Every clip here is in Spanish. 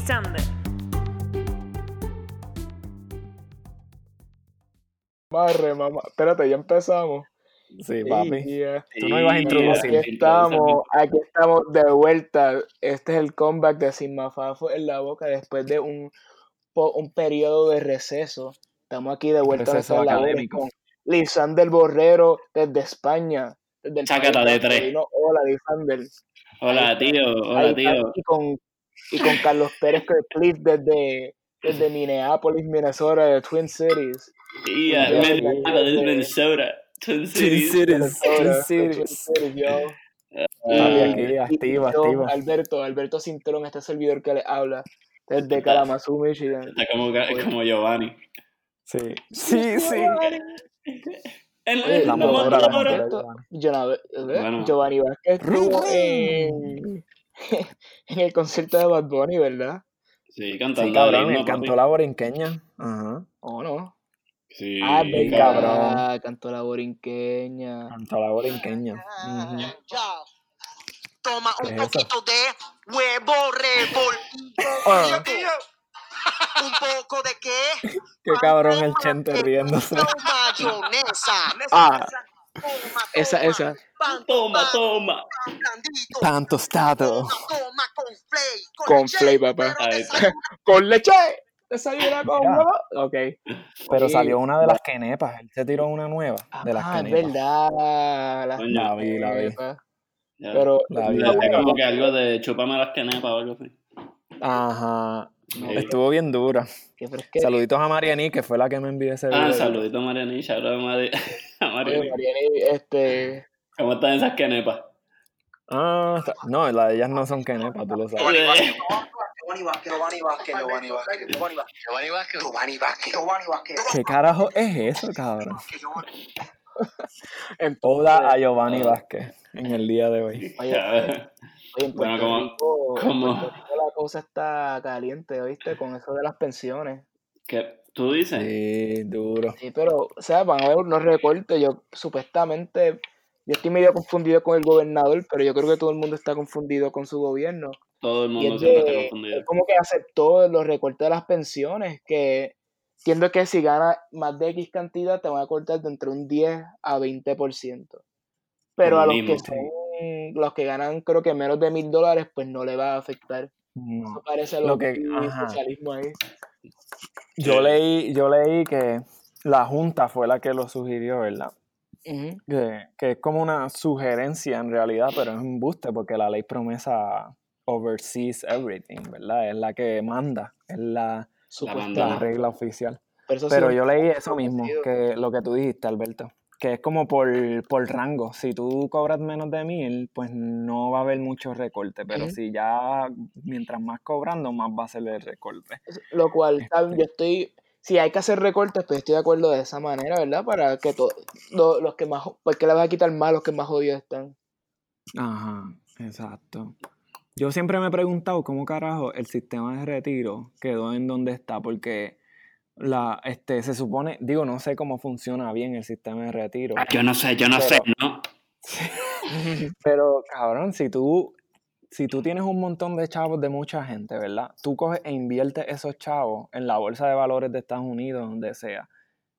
Lisander. Barre, mamá. Espérate, ya empezamos. Sí, papi. Yeah. Tú no ibas a introducir. aquí estamos, aquí estamos de vuelta. Este es el comeback de Sin Mafafo en la boca después de un, periodo de receso. Estamos aquí de vuelta Receso en la boca con Lisander Borrero desde España. Desde el Chácata país de tres. Hola, Lisander. Hola, tío. Hola, tío. Y con, y con Carlos Pérez Cliff desde, desde Minneapolis, Minnesota, de Twin Cities. Y Ya, a ya, Minnesota. Twin Cities. Cities. Twin de Twin Cities. Cities, yo. Ah, aquí, yo, activo. Alberto, Alberto Cintrón, este servidor que le habla desde Kalamazoo, Michigan. Está como, como Giovanni. Sí, sí, sí. Oye, La la Giovanni. ¿eh? Giovanni Vázquez estuvo en, en el concierto de Bad Bunny, ¿verdad? Sí, Sí, cantando. cabrón, himno, él cantó la borinqueña. Ajá. ¿O no? Sí, ah, sí, verdad, cabrón. cantó la borinqueña. Cantó la borinqueña. Toma ¿Qué un es eso? poquito de huevo revolvido. Ah. Un poco de qué? Qué cabrón el chente riéndose. No mayonesa. Ah, Toma, esa, esa. Pan, Toma, pan, toma. pan blandito. Tostado. Toma, toma con flay. Con leche, flay, papá. ¡Con leche! ¿Desayuna con huevo? Ok. Pero Sí. salió una de las quenepas. Él se tiró una nueva de las Ah, es quenepas. verdad. La Coño. La vi, la vi. Pero La vi. Es como que algo de chupame las canepas o algo así. Ajá. Sí. Estuvo bien dura. Saluditos a Mariani, que fue la que me envió ese video. Ah, saludito a Mariani. Shout out a Mari- a Oye, Mariani. Mariani, este. ¿Cómo están esas canepas? Ah, está- no, las de ellas no son quenepas, tú lo sabes. Giovanni Vázquez, Giovanni Vázquez, Giovanni Vázquez, Giovanni Vázquez, Giovanni Vázquez, Giovanni Vázquez, Giovanni Vázquez. ¿Qué carajo es eso, cabrón? En, Oda a Giovanni Vázquez en el día de hoy. oye, oye, en Bueno, Puerto, como- Rico, en como- Puerto Rico la cosa está caliente, ¿oíste? Con eso de las pensiones. ¿Qué? ¿Tú dices? Sí, duro. Sí, pero, o sea, van a haber unos recortes. Yo, supuestamente, yo estoy medio confundido con el gobernador, pero yo creo que todo el mundo está confundido con su gobierno. Todo el mundo siempre está confundido. es como que aceptó los recortes de las pensiones, que entiendo que si ganas más de X cantidad te van a cortar de entre un 10 a 20%. Pero a los que, son, los que ganan creo que menos de mil dólares, pues no le va a afectar. No. Eso parece Lo lo que- socialismo ahí. Yo leí, yo leí que la Junta fue la que lo sugirió, ¿verdad? Que, que es como una sugerencia en realidad, pero es un buste porque la ley promesa oversees everything, ¿verdad? Es la que manda, es la, la regla oficial. Pero, sí, yo leí eso mismo, que lo que tú dijiste, Alberto, que es como por, por rango. Si tú cobras menos de mil, pues no va a haber mucho recorte, pero si ya mientras más cobrando, más va a ser el recorte. Lo cual, Este. yo estoy, si hay que hacer recortes, pues estoy de acuerdo de esa manera, ¿verdad? Para que todos los que más, porque le vas a quitar más los que más jodidos están. Ajá, exacto. Yo siempre me he preguntado cómo carajo el sistema de retiro quedó en donde está, porque la, este, se supone, digo, no sé cómo funciona bien el sistema de retiro. Ah, Yo no sé, yo no Pero- sé, ¿no? Pero, cabrón, si tú, si tú tienes un montón de chavos de mucha gente, ¿verdad? Tú coges e inviertes esos chavos en la bolsa de valores de Estados Unidos, donde sea.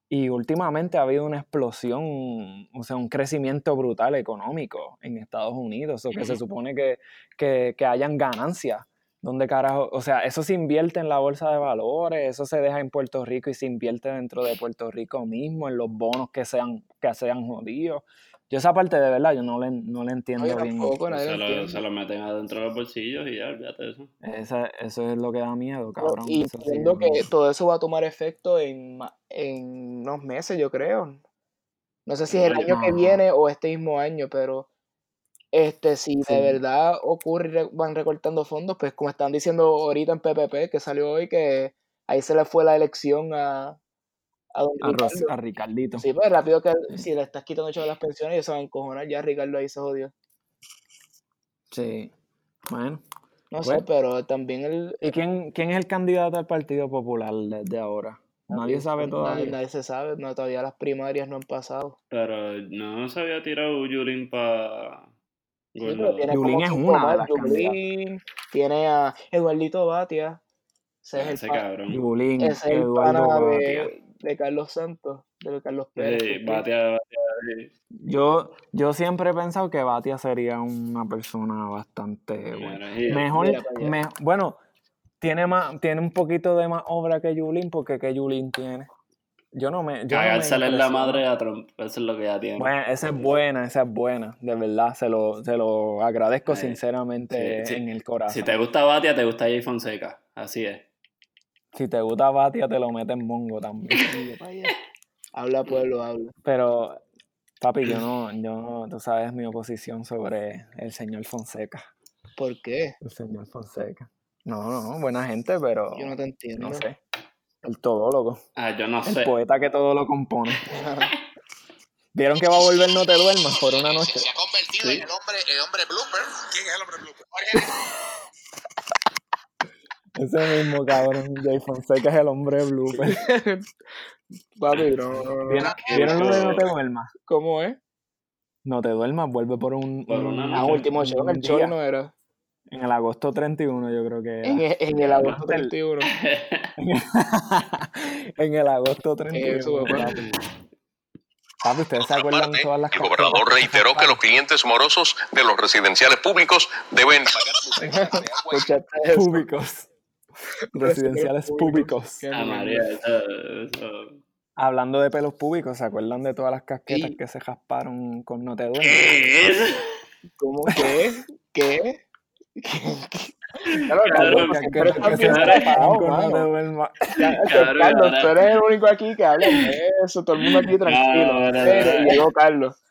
Y últimamente ha habido una explosión, o sea, un crecimiento brutal económico en Estados Unidos, o que se supone que, que, que hayan ganancias. ¿Dónde carajo? O sea, eso se invierte en la bolsa de valores, eso se deja en Puerto Rico y se invierte dentro de Puerto Rico mismo, en los bonos que sean, que sean jodidos. Yo esa parte de verdad, yo no le, no le entiendo Oye, bien. tampoco, Se lo se lo meten adentro de los bolsillos y ya, olvídate de eso. Esa- eso es lo que da miedo, cabrón. Y sí entiendo que todo eso va a tomar efecto en, en unos meses, yo creo. No sé si es el año que viene o este mismo año, pero este si Sí. de verdad ocurre y van recortando fondos, pues como están diciendo ahorita en PPP, que salió hoy, que ahí se le fue la elección a, a don A, Ros- Ricardo. a Ricardito. Sí, pues rápido que si le estás quitando hecho las pensiones, ellos se van a encojonar, ya Ricardo ahí se jodió. Sí. Bueno. No sé, Pues- pero también el... ¿Y quién, quién es el candidato al Partido Popular desde ahora? Nadie sabe todavía. nadie se sabe, no, todavía las primarias no han pasado. Pero no se había tirado Yulín para Yulín es una de las Yulín, tiene a Eduardito Batia, Ese es el, Ese pa- cabrón. Yulín, ese es el pana de, de Carlos Santos, de Carlos Pérez. Yo, yo siempre he pensado que Batia sería una persona bastante buena. Mira, sí. Mejor, me- bueno, tiene más, tiene un poquito de más obra que Yulín, porque ¿qué Yulín tiene? Yo no me. Yo no me Cagársele en la madre a Trump. Eso es lo que ya tiene. Bueno, esa es buena, esa es buena, de verdad, se lo, se lo agradezco sinceramente sí, sí. en el corazón. Si te gusta Batia, te gusta Jay Fonseca. Así es. Si te gusta Batia, te lo metes en mongo también. Habla pueblo, habla. Pero, papi, yo no, yo no, tú sabes mi oposición sobre el señor Fonseca. ¿Por qué? El señor Fonseca. No, no, buena gente, pero Yo no te entiendo. no sé. El todólogo. Ah, yo no El sé. poeta que todo lo compone. ¿Vieron que va a volver No Te Duermas por una noche? Se ha convertido Sí. en el hombre, el hombre blooper. ¿Quién es el hombre blooper? Ese mismo cabrón, Jay Fonseca es el hombre blooper. Papi, no, no, no. ¿Vieron, ¿vieron lo de No Te Duermas? ¿Cómo es? No Te Duermas, vuelve por un... Por un- una Ah, noche. último show el show día. no era. En el agosto 31 yo creo que. En el, en el agosto Del- 31. en el agosto 31. Eso, papá. papi. ¿ustedes se acuerdan parte, todas las el gobernador que reiteró que los clientes morosos de los residenciales públicos deben pagar sus de agua públicos. Residenciales públicos. Qué Ah, mierda. María, eso, eso. Hablando de pelos públicos, ¿se acuerdan de todas las casquetas que se rasparon con No Te Duermas? ¿Qué es? ¿Cómo? ¿Qué? ¿Qué? Claro, Carlos, que tú eres el único aquí que habla de eso. Todo el mundo aquí tranquilo. Llegó Carlos.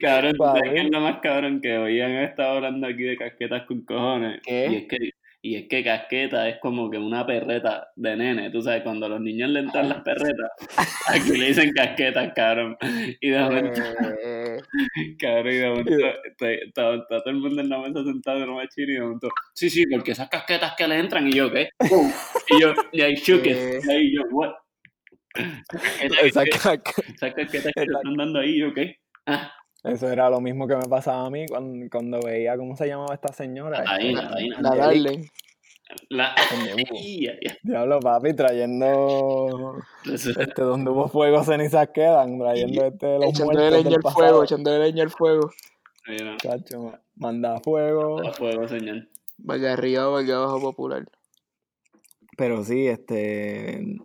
Cabrón, ¿tú sabes es lo más cabrón? Que hoy han estado hablando aquí de casquetas con cojones. ¿Qué? Y es que, y es que casqueta es como que una perreta de nene. Tú sabes, cuando a los niños le entran las perretas, aquí le dicen casquetas, cabrón. Y de momento, cabrón, y de momento está, todo el mundo en la mesa sentado en un machín y de momento, sí, sí, porque esas casquetas que le entran, y yo, ¿qué? Y yo, y ahí shook it. Y ahí yo, what? Esas casquetas que le están dando ahí, yo, ¿qué? Ah, Eso era lo mismo que me pasaba a mí cuando, cuando veía cómo se llamaba esta señora. Este, Nataína. la Darling. La... Diablo, papi, trayendo este donde hubo fuego, cenizas quedan, trayendo este de los Echándole muertos leña del al pasado. fuego, echándole leña al fuego. Mira, Chacho, manda fuego. a fuego, señor. Vaya arriba, vaya abajo popular. Pero sí, este,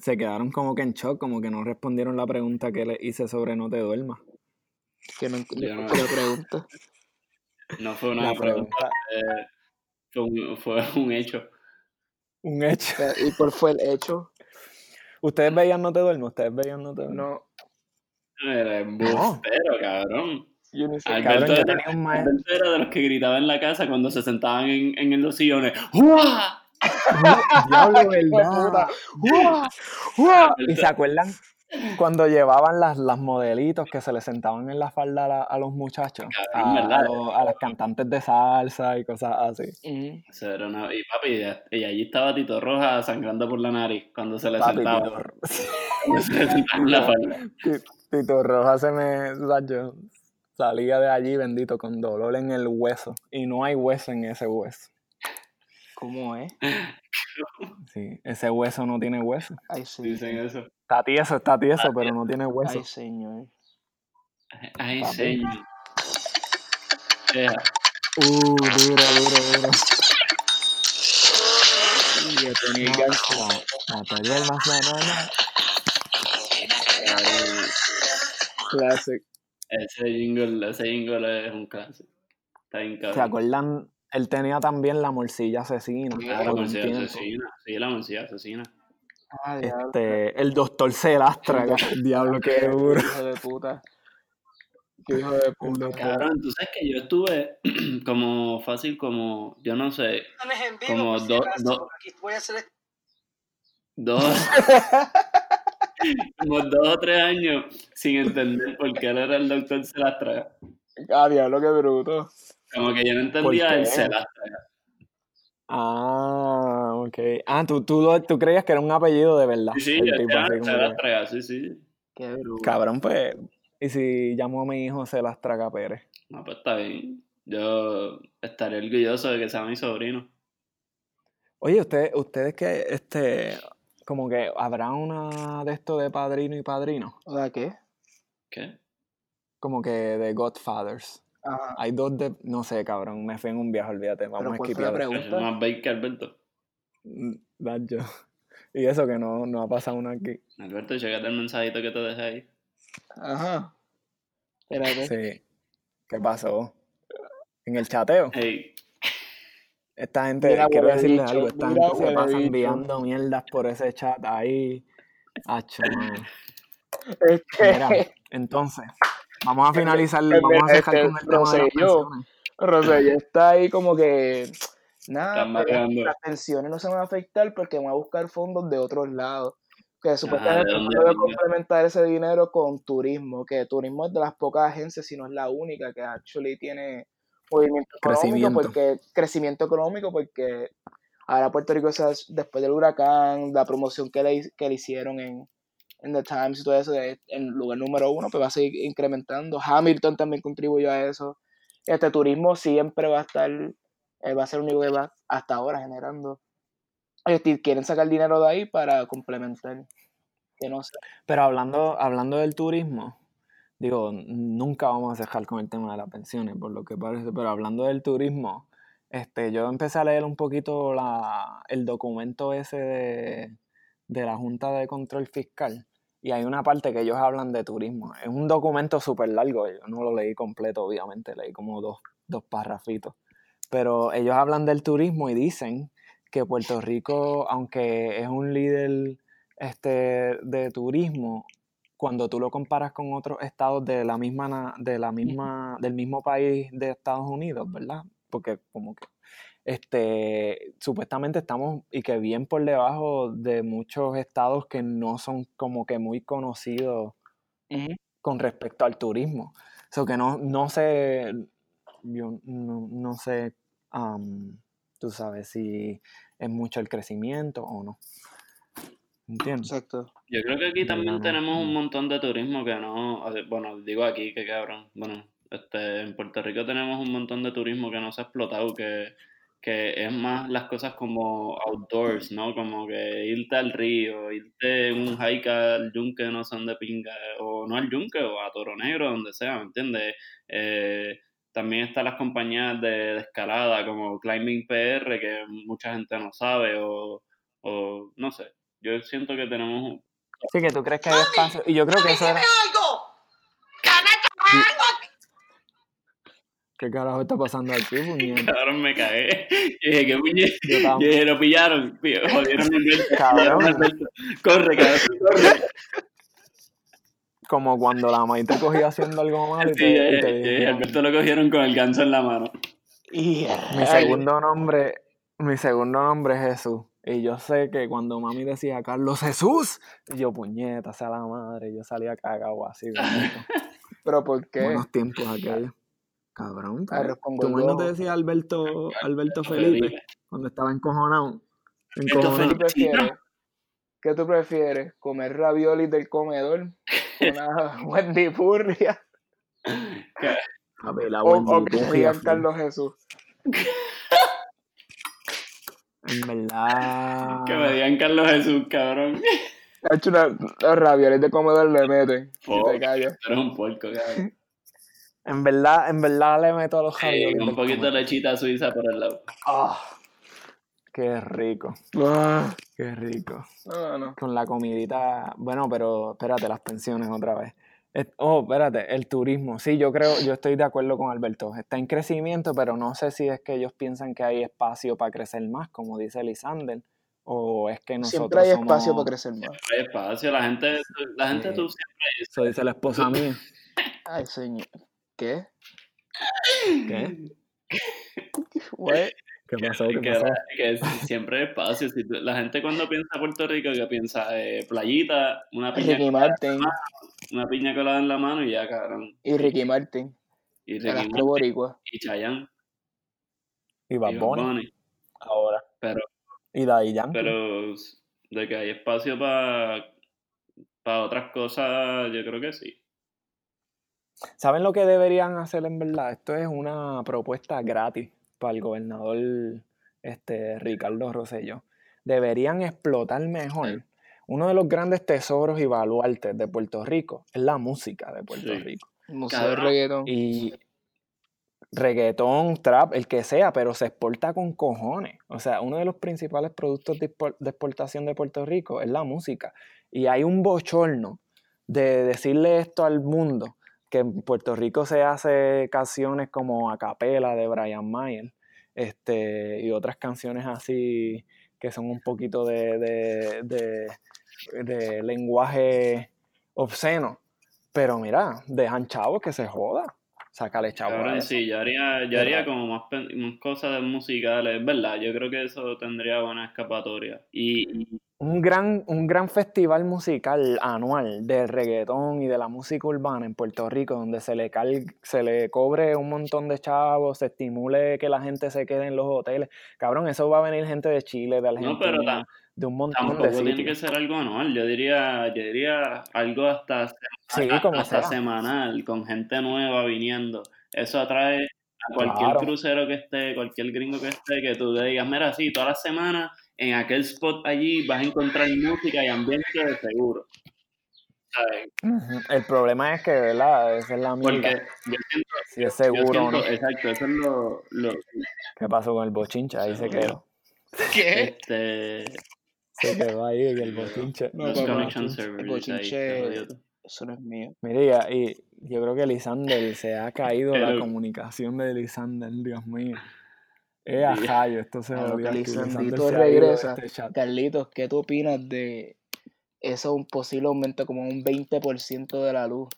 se quedaron como que en shock, como que no respondieron la pregunta que les hice sobre no te duermas. Que no Yo no- escuché la pregunta. No fue una La pregunta, pregunta, eh, fue, un, fue un hecho. un hecho. ¿Y cuál fue el hecho? ¿Ustedes veían no te duermas? ¿Ustedes veían no te duermas? No, Era embustero, cabrón. yo ni sé. Alberto, Cabrón, yo era, tenía un maestro. Alberto era de los que gritaban en la casa cuando se sentaban en, en los sillones. ¡Uah! Diablo, ¿verdad? ¡Uah! ¡Uah! ¿Y se acuerdan cuando llevaban las, las modelitos que se les sentaban en la falda a, la- a los muchachos? Cabrón, A, ¿verdad? a los- a las cantantes de salsa y cosas así. Eso era una- Y papi, y allí estaba Tito Roja sangrando por la nariz cuando se le Papi, sentaba. Tito, Cuando se le sentaba en la falda. Ti- Tito Roja se me... Yo salía de allí bendito con dolor en el hueso. Y no hay hueso en ese hueso. ¿Cómo es? Sí, ese hueso no tiene hueso. Ay, sí. Dicen eso. Está tieso, está tieso, pero no tiene hueso. Ay, señor. Ay, Papi. señor. Deja. Uh, duro, duro, duro. Y ya tenía duermas, no, no, no. Classic. Ese jingle, ese jingle es un clásico. Está bien ¿Se cabrón. acuerdan? Él tenía también la morcilla asesina. Ah, la morcilla asesina. Sí, la morcilla asesina. Ah. Este, el doctor Celastra, diablo, qué duro. Hijo de puta. Qué hijo de puta. Cabrón, tú sabes que yo estuve como fácil, como, yo no sé, Como si do- voy a hacer dos, como dos o tres años sin entender por qué él era el doctor Celastra. Ah, diablo, qué bruto. Como que yo no ¿Por entendía el Celastra. Ah, ok. Ah, tú, tú, lo- tú creías que era un apellido de verdad. Sí, sí, El tipo así como que- Celastra, sí, sí. Qué bruto. Cabrón, pues. ¿Y si llamo a mi hijo Celastra Pérez? No, pues está bien. Yo estaría orgulloso de que sea mi sobrino. Oye, ustedes, ustedes que, este, como que habrá una de esto de padrino y padrino, ¿O sea qué? ¿Qué? como que de Godfathers. Ajá. Hay dos de, no sé, cabrón, me fui en un viaje, olvídate, vamos a ¿cuál fue la esquipear. pregunta? Es más bait que Alberto. Nacho. Y eso que no, no ha pasado uno aquí. Alberto, chécate el mensajito que te dejé ahí. Ajá. Espérate. Sí. ¿Qué pasó? En el chateo. Hey, Esta gente, Mira, quiero decirles bicho, algo, esta mira, gente se pasa enviando mierdas por ese chat ahí. Hacho, man. Es que Mira, entonces, vamos a finalizar, vamos a cerrar este, con el tema de las Rosselló. pensiones. Rosselló está ahí como que nada, las pensiones no se van a afectar porque van a buscar fondos de otros lados. Que ¿de supuestamente a venga? complementar ese dinero con turismo, que turismo es de las pocas agencias, si no es la única, que actually tiene movimiento económico, Crecimiento. porque crecimiento económico, porque ahora Puerto Rico, después del huracán, la promoción que le, que le hicieron en, en The Times y todo eso, en lugar número uno, pues va a seguir incrementando. Hamilton también contribuyó a eso. Este turismo siempre va a estar, eh, va a ser un único que va hasta ahora generando. Este, quieren sacar dinero de ahí para complementar. Que no sé. Pero hablando, hablando del turismo, digo, nunca vamos a dejar con el tema de las pensiones, por lo que parece, pero hablando del turismo, este, yo empecé a leer un poquito la, el documento ese de, de la Junta de Control Fiscal y hay una parte que ellos hablan de turismo. Es un documento súper largo, yo no lo leí completo, obviamente, leí como dos, dos. Pero ellos hablan del turismo y dicen que Puerto Rico, aunque es un líder este, de turismo, cuando tú lo comparas con otros estados de la misma, de la misma, del mismo país de Estados Unidos, ¿verdad? Porque como que este, supuestamente estamos y que bien por debajo de muchos estados que no son como que muy conocidos con respecto al turismo. So que no, no sé, yo no, no sé, am, tú sabes, si es mucho el crecimiento o no. ¿Entiendes? Exacto. Yo creo que aquí también no. tenemos un montón de turismo que no, o sea, bueno, digo aquí que cabrón, bueno, este, en Puerto Rico tenemos un montón de turismo que no se ha explotado, que, que es más las cosas como outdoors, ¿no? Como que irte al río, irte en un hike al yunque, no sé dónde pinga, o no al yunque, o a Toro Negro, donde sea, ¿me entiendes? Eh, también están las compañías de, de escalada como Climbing PR, que mucha gente no sabe, o, o no sé. Yo siento que tenemos un- Sí, que tú crees que hay espacio. Y yo creo que eso era. algo! ¿Qué carajo está pasando aquí, puñeta? Cabrón, me cagué. Yo dije, ¿qué puñet? Yo dije, lo pillaron. Pi- Jodieron a Alberto. Cabrón. Corre, cabrón, corre. Como cuando la maíz te cogía haciendo algo malo y Sí, y eh, te eh, Alberto lo cogieron con el ganso en la mano. Y Mi segundo nombre, mi segundo nombre es Jesús. Y yo sé que cuando mami decía Carlos Jesús, yo puñeta, sea la madre, yo salía cagado así. pero ¿por qué? Buenos tiempos aquellos. Cabrón, tu mamá no te gordo. decía Alberto, Alberto Felipe, cuando estaba encojonado. Encojonado. ¿Qué tú prefieres? ¿Qué tú prefieres? ¿Comer raviolis del comedor? ¿Una Wendy Purria? Papi, la ¿O, Wendy o que Phil. Carlos Jesús? En verdad. Que me digan Carlos Jesús, cabrón. Ha hecho una, los raviolis de comedor le meten. Y te callas. Tú eres un puerco, cabrón. En verdad, en verdad le meto a los Sí, raviolis un del poquito de lechita suiza por el lado. Ah, Qué rico, ah, qué rico. no, no. Con la comidita. Bueno, pero espérate, las pensiones otra vez. Oh, espérate, el turismo. Sí, yo creo, yo estoy de acuerdo con Alberto. Está en crecimiento, pero no sé si es que ellos piensan que hay espacio para crecer más, como dice Lisander, o es que nosotros Siempre hay espacio para crecer más. Hay espacio, la gente, la gente Sí. tú siempre Eso dice la esposa mía. Ay, señor. ¿Qué? ¿Qué? What? ¿Qué pasó? ¿Qué que, pasó? que siempre hay espacio. Si la gente cuando piensa Puerto Rico, que piensa eh, playita, una piña, Ricky Martin. una piña colada en la mano y ya, cabrón. Y Ricky Martin. Y Ricky Martin boricua. y Chayanne Y Bad Bunny, Bunny. ahora. Pero, Y Daddy Yankee. pero de que hay espacio para para otras cosas, yo creo que sí. ¿Saben lo que deberían hacer en verdad? Esto es una propuesta gratis para el gobernador este, Ricardo Rosselló, deberían explotar mejor. Uno de los grandes tesoros y baluartes de Puerto Rico es la música de Puerto Sí. Rico. Museo Cabrón. de reggaetón. Y reggaetón, trap, el que sea, pero se exporta con cojones. O sea, uno de los principales productos de exportación de Puerto Rico es la música. Y hay un bochorno de decirle esto al mundo, que en Puerto Rico se hace canciones como A Capela de Brian Mayer, este, y otras canciones así que son un poquito de, de, de- de lenguaje obsceno. Pero mira, dejan chavos que se joda. Sácale chavos. a Cabrón, eso. sí, yo haría, yo haría como más, más cosas musicales, ¿verdad? Yo creo que eso tendría buena escapatoria. Y- Un gran, un gran festival musical anual de reggaetón y de la música urbana en Puerto Rico, donde se le, cal- se le cobre un montón de chavos, se estimule que la gente se quede en los hoteles. Cabrón, eso va a venir gente de Chile, de No, pero Argentina, tam- de un montón tampoco de tiene que sitios. ser algo anual. Yo diría, yo diría algo hasta, Sí, hasta como semanal, con gente nueva viniendo. Eso atrae a cualquier Claro. crucero que esté, cualquier gringo que esté, que tú le digas, mira, sí, todas las semanas en aquel spot allí vas a encontrar música y ambiente de seguro. El problema es que, ¿verdad? Esa es la Porque mierda. yo siento, Si es seguro o no. siento- exacto, eso es lo, lo ¿Qué pasó con el bochinche? Ahí se quedó. ¿Qué? este, Se quedó ahí en el bochinche. No, connection el bochinche-. Eso no es mío. Mira, y yo creo que Lisander se ha caído la comunicación de Lisander, Dios mío. Eh, a Sí. Jayo, esto se que ha ido de regresa. este. Carlitos, ¿qué tú opinas de eso? Un posible aumento como un 20% de la luz.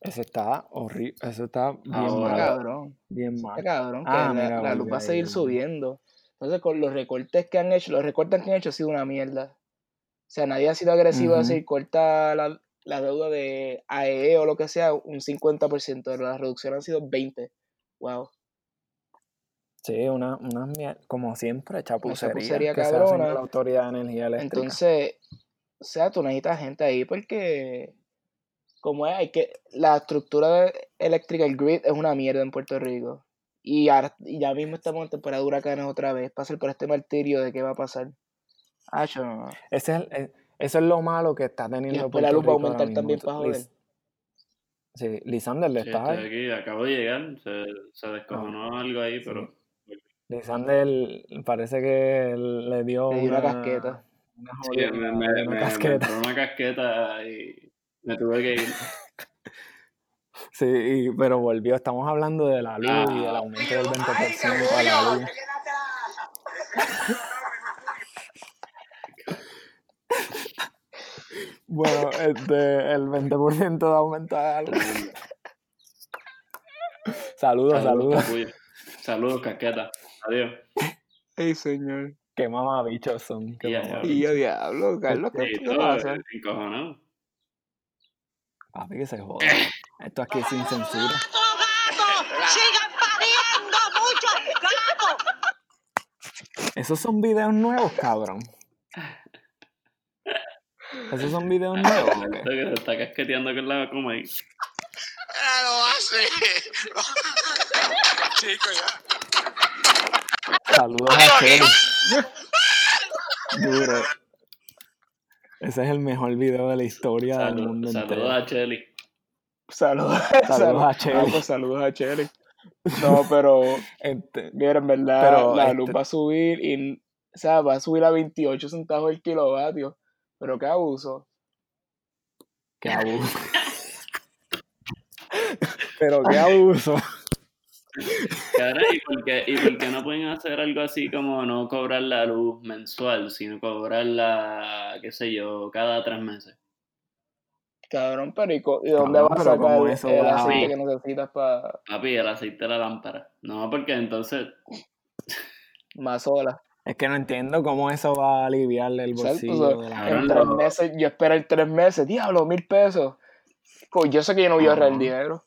Eso está horrible, eso está bien Ahora- Está malo, cabrón. bien Está malo. cabrón. Que Ah, la, mira, la luz va a seguir subiendo. Entonces, con los recortes que han hecho, los recortes que han hecho ha sido una mierda. O sea, nadie ha sido agresivo a Ujú. decir corta la, la deuda de AEE o lo que sea un 50%, pero la reducción han sido 20%. Wow. Sí, una, una mier- como siempre, chapucería, chapucería que se hacen con cabrona. la Autoridad de Energía Eléctrica. Entonces, o sea, tú necesitas gente ahí porque, como es, hay que, la estructura de- eléctrica, el grid, es una mierda en Puerto Rico. Y, ahora- y ya mismo estamos en temporada de huracanes otra vez. Pasar por este martirio de qué va a pasar. Ah, yo no. Ese es el- eh, eso es lo malo que está Y teniendo después la Puerto luz va a aumentar también para joder. Sí, Lisander, ¿le Sí, estás estoy ahí? aquí, acabo de llegar, se, se descojonó algo ahí, sí. Lisander parece que le dio Le dio una una, casqueta. una sí, jodida, me, le me, dio me, una me casqueta. una casqueta y me tuve que ir. Sí, y- pero volvió. Estamos hablando de la luz y del Ah, aumento del 20% a la luz. Bueno, este, el 20% de aumento a la luz. Saludos, saludos, saludos. Saludos, casqueta. Adiós. Ay, señor. Qué mamabichos son. Qué ya. mamabichos. Y yo, diablo, Carlos, ¿qué, Sí, todo pasa? encojonado. Papi, que se joda. Esto aquí es sin censura. ¡Sigan pariendo muchos gatos! Esos son videos nuevos, cabrón. Esos son videos nuevos. Esto que se está casqueteando con la coma ahí. ¡Ah, lo hace! Chico, ya. Saludos a Chelo. Duro. Ese es el mejor video de la historia del mundo saludos entero. a Chelly. Saludos, Saludos a Ah, Cheli. pues saludos a Cheli. No, pero, Este, mira, en verdad, Pero, la este- luz va a subir y, o sea, va a subir a 28 centavos el kilovatio. Pero qué abuso. qué abuso. Pero qué abuso. Caray, ¿y por, qué, ¿y por qué no pueden hacer algo así como no cobrar la luz mensual, sino cobrarla, qué sé yo, cada tres meses? Cabrón, pero ¿y, dónde Cabrón, vas a sacar ¿cómo eso el aceite que necesitas para Papi, el aceite de la lámpara. No, porque entonces, más horas? Es que no entiendo cómo eso va a aliviarle el bolsillo o Cabrón, En tres meses, yo esperé tres meses, diablo, mil pesos. Co- Yo sé que yo no voy a ahorrar el dinero.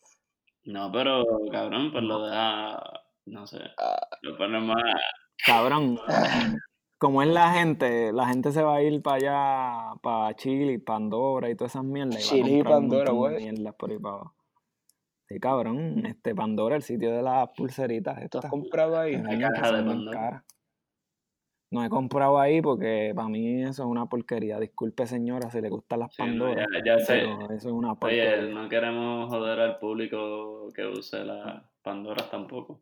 No, pero cabrón, pues lo deja, no sé, Ah, lo pone más, Cabrón, como es la gente, la gente se va a ir para allá, para Chile, Pandora y todas esas mierdas. Chile y Pandora, güey. mierdas por ahí para abajo. Sí, cabrón, este Pandora, el sitio de las pulseritas. ¿Tú has estas, comprado ahí? que caja de Pandora. caras. No he comprado ahí porque para mí eso es una porquería. Disculpe, señora, si le gustan las Sí, no, Pandoras. ya, ya sé. eso es una Oye, porquería. no queremos joder al público que use las Pandoras tampoco.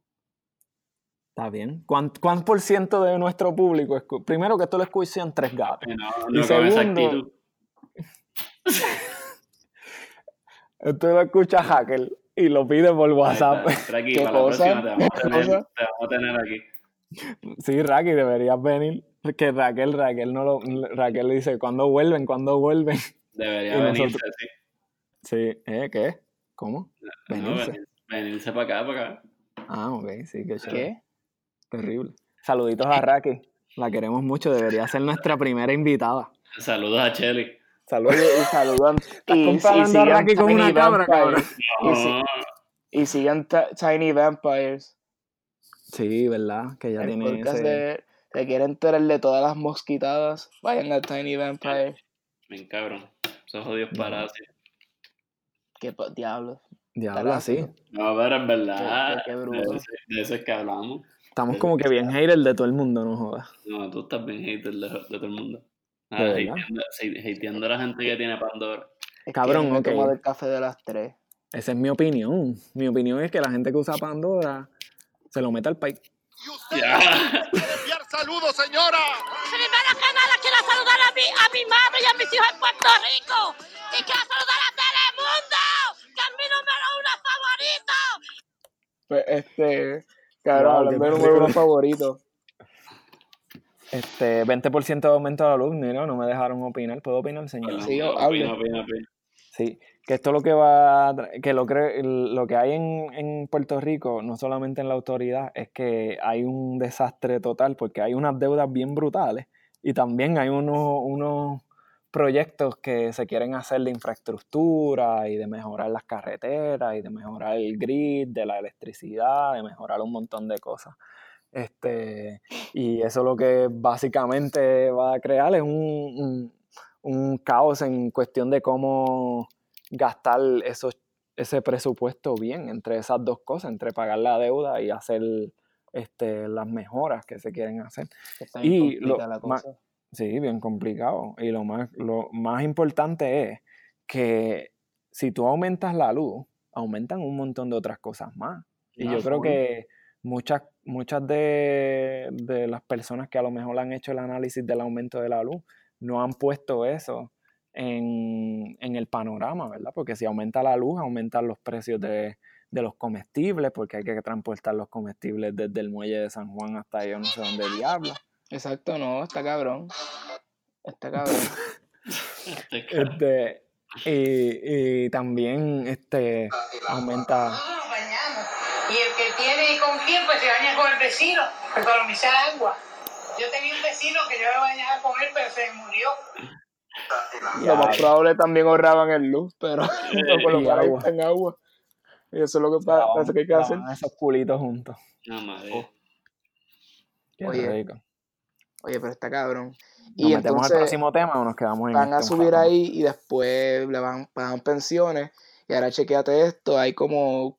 Está bien. ¿Cuán, cuán por ciento de nuestro público? escu- Primero que esto lo escuchan tres gatos. Y no, Y no esa segundo. Esto lo escucha Hacker y lo pide por WhatsApp. Está. Raki, ¿Qué para cosa? la próxima te vamos, a ¿Qué tener, cosa? te vamos a tener aquí. Sí, Raki, deberías venir. Que Raquel, Raquel no lo. Raquel le dice, ¿cuándo vuelven? ¿Cuándo vuelven? Debería venirse, nosotros- sí. Sí, ¿eh? ¿Qué? ¿Cómo? No, Venirse. venir- venirse para acá, para acá. Ah, ok, sí, qué chévere. ¿Qué? Terrible. Saluditos a Raki. La queremos mucho, debería ser nuestra primera invitada. Saludos a Chelly. Saludos. Y saludan. y, a sigan Raki con una cabra. No, Y si- Y sigan Tiny Vampires. Sí, ¿verdad? Que ya El tiene podcast ese... de. Se quieren enterar de todas las mosquitadas. Vayan a Tiny Vampire. Bien cabrón. Esos jodidos parásitos. Qué pa- diablo. Así. No, pero en verdad. Qué- qué de, bruto. ese, de ese es que hablamos. Estamos como que bien hater de todo el mundo, no jodas. No, tú estás bien hater de, de todo el mundo. ¿De Ah, hateando, sí, hateando a la gente que tiene Pandora. Es Cabrón, que ok. tomo del café de las 3. Esa es mi opinión. Mi opinión es que la gente que usa Pandora se lo mete al país. Ya. enviar saludos, señora. Primero que nada quiero saludar a mi, a mi madre y a mis hijos en Puerto Rico. Y quiero saludar a Telemundo, que es mi número uno favorito. Pues este. Cabrón, Wow, hablando de número uno favorito. Este, 20% de aumento de la luz, mira, no me dejaron opinar. ¿Puedo opinar, señor? Sí, Opina, opina, opina. Sí, que esto lo que va, que lo, cre- lo que hay en, en Puerto Rico, no solamente en la autoridad, es que hay un desastre total porque hay unas deudas bien brutales y también hay unos, unos proyectos que se quieren hacer de infraestructura y de mejorar las carreteras y de mejorar el grid de la electricidad, de mejorar un montón de cosas. Este, y eso lo que básicamente va a crear es un- un caos en cuestión de cómo gastar esos, ese presupuesto bien entre esas dos cosas, entre pagar la deuda y hacer este, las mejoras que se quieren hacer. está bien Y lo la cosa. Sí, bien complicado. Y lo más, lo más importante es que si tú aumentas la luz, aumentan un montón de otras cosas más. Y Ah, yo creo que muchas, muchas de, de las personas que a lo mejor han hecho el análisis del aumento de la luz no han puesto eso en, en el panorama, ¿verdad? Porque si aumenta la luz, aumentan los precios de, de los comestibles, porque hay que transportar los comestibles desde el muelle de San Juan hasta yo no sé dónde diablo. Exacto, no, está cabrón. Está cabrón. Este y, y también este, aumenta. Nosotros nos bañamos. Y el que tiene con quién, pues se baña con el vecino, para economizar agua. Yo tenía un vecino que yo me bañaba con él, pero se murió. Lo más probable también ahorraban en luz, pero por lo y menos ahí agua. está en agua. Y eso es lo que pa- lavaban- parece que hay que hacer. esos culitos juntos. No, madre. Qué Oye, rico. Oye, pero está cabrón. ¿Nos Y metemos al entonces próximo tema o nos quedamos en van a este un subir ahí y después le van pagan pensiones. Y ahora chequeate esto, hay como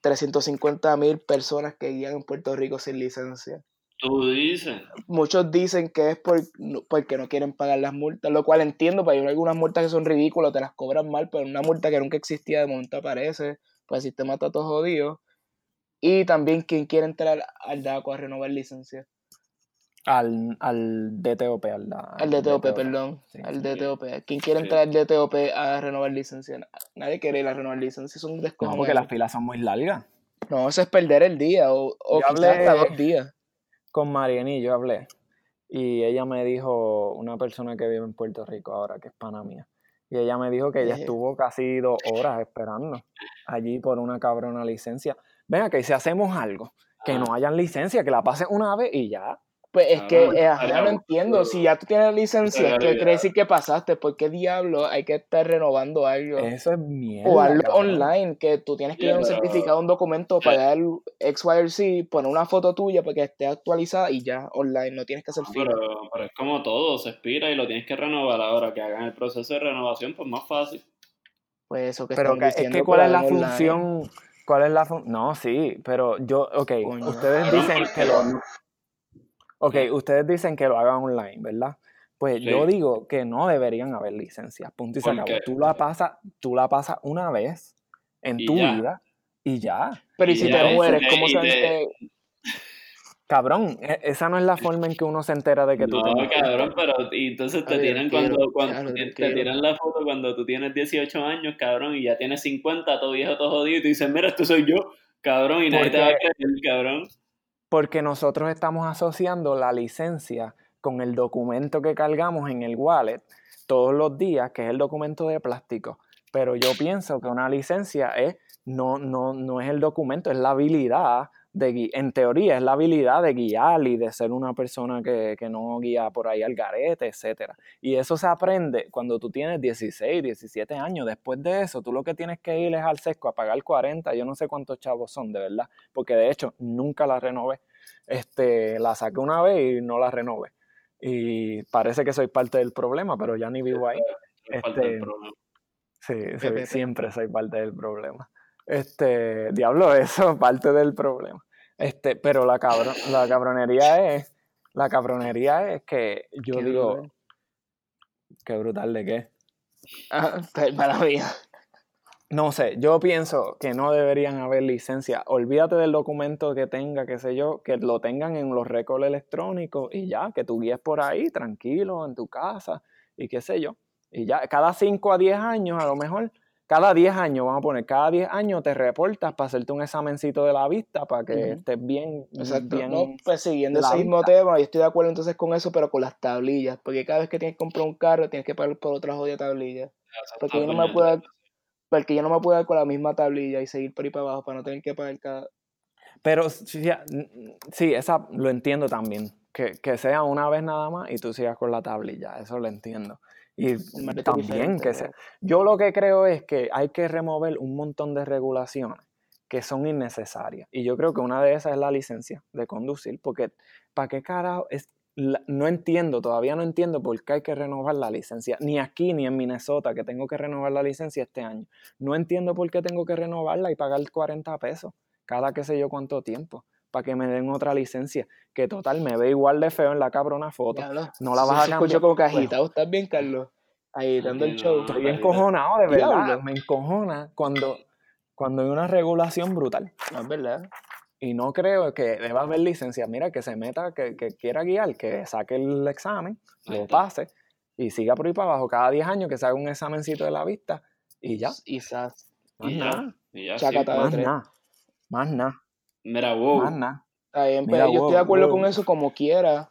350 mil personas que guían en Puerto Rico sin licencia. Tú dices. Muchos dicen que es por, no- porque no quieren pagar las multas, lo cual entiendo, porque hay algunas multas que son ridículas, te las cobran mal, pero una multa que nunca existía de momento aparece, pues el sistema está todo jodido. Y también quien quiere entrar al DACO a renovar licencia. Al, al DTOP, al, Al DTOP, perdón. sí. al DTOP. ¿Quién quiere Sí. entrar al DTOP a renovar licencia? Na- Nadie quiere ir a renovar licencia, son No, descojones. porque las filas son muy largas. No, eso es perder el día o, o hablé- hasta dos días. Con Mariani yo hablé. Y ella me dijo, una persona que vive en Puerto Rico ahora, que es pana mía. Y ella me dijo que ella estuvo casi dos horas esperando allí por una cabrona licencia. Venga, que si hacemos algo, que no hayan licencia, que la pase una vez y ya. Pues es que, eh, ajá, estaría no entiendo. aburrido. Si ya tú tienes licencia, ¿qué quiere olvidado. decir que pasaste? ¿Por qué diablo hay que estar renovando algo? Eso es mierda. o cabrón. online, que tú tienes que ir a un certificado, un documento, Sí. pagar X, Y o Z, poner una foto tuya para que esté actualizada y ya, online, no tienes que hacer No, fila. pero, pero es como todo, se expira y lo tienes que renovar ahora. Que hagan el proceso de renovación, pues más fácil. Pues eso que Pero están que- es diciendo que cuál es la online. función, cuál es la función, no, sí, pero yo, ok, Coño. ustedes Cabrón, dicen que lo, ok, ustedes dicen que lo hagan online, ¿verdad? Pues Sí. yo digo que no deberían haber licencias, punto y se ¿Por acabó. Tú la pasas, tú la pasas una vez en Y tu ya. vida y ya. Pero y Y si ya te mueres, ¿cómo sabes te- Cabrón, e- esa no es la forma en que uno se entera de que tú No, te cabrón, pero y entonces te tiran cuando, te- te tiran la foto cuando tú tienes 18 años, cabrón, y ya tienes 50, todo viejo, todo jodido, y tú dices, mira, esto soy yo, cabrón, y nadie te va a creer, cabrón. Porque nosotros estamos asociando la licencia con el documento que cargamos en el wallet todos los días, que es el documento de plástico. Pero yo pienso que una licencia es, no, no, no es el documento, es la habilidad de en teoría es la habilidad de guiar y de ser una persona que, que no guía por ahí al garete, etcétera. Y eso se aprende cuando tú tienes 16, 17 años. Después de eso, tú lo que tienes que ir es al sesco a pagar 40. Yo no sé cuántos chavos son, de verdad. Porque de hecho, nunca la renové. Este, la saqué una vez y no la renové. Y parece que soy parte del problema, pero ya ni vivo ahí. Es parte del Este, problema. Sí, PPP. siempre soy parte del problema. Este, diablo, eso, parte del problema. Este, pero la cabro- la cabronería es, la cabronería es que yo Qué digo, brutal. qué brutal de qué. Ah, mala mía. No sé, yo pienso que no deberían haber licencias. Olvídate del documento que tenga, qué sé yo, que lo tengan en los récords electrónicos y ya, que tú guíes por ahí tranquilo en tu casa y qué sé yo. Y ya, cada 5 a 10 años, a lo mejor, cada 10 años, vamos a poner, cada 10 años te reportas para hacerte un examencito de la vista, para que estés bien, Exacto. bien No, pues siguiendo ese mismo vista. tema, yo estoy de acuerdo entonces con eso, pero con las tablillas. Porque cada vez que tienes que comprar un carro, tienes que pagar por otra jodida tablilla. Porque yo no me puedo, porque yo no me puedo dar con la misma tablilla y seguir por ahí para abajo para no tener que pagar cada. Pero sí, mm, sí, esa lo entiendo también. Que, que sea una vez nada más y tú sigas con la tablilla, eso lo entiendo. Y también que sea. Yo lo que creo es que hay que remover un montón de regulaciones que son innecesarias. Y yo creo que una de esas es la licencia de conducir, porque ¿para qué carajo? Es, la- no entiendo, todavía no entiendo por qué hay que renovar la licencia. Ni aquí ni en Minnesota, que tengo que renovar la licencia este año. No entiendo por qué tengo que renovarla y pagar 40 pesos cada qué sé yo cuánto tiempo para que me den otra licencia. Que total, me ve igual de feo en la cabrona foto. Diablo, No la vas a cambiar. escuchó como que Pues, agitado. ¿Estás bien, Carlos? Ahí dando el show. Estoy encojonado, de verdad. Diablo. Me encojona cuando, cuando hay una regulación brutal. No es verdad. Y no creo que deba haber licencia. Mira, que se meta, que, que quiera guiar, que saque el examen, Ahí lo está. pase y siga por ahí para abajo. Cada 10 años que se haga un examencito de la vista y ya. Y. Más Y ya, nada. y ya, sí. Chacata. Más nada. Más nada. Mira, wow. Está bien, Mira, pero yo estoy de acuerdo wow. con eso como quiera.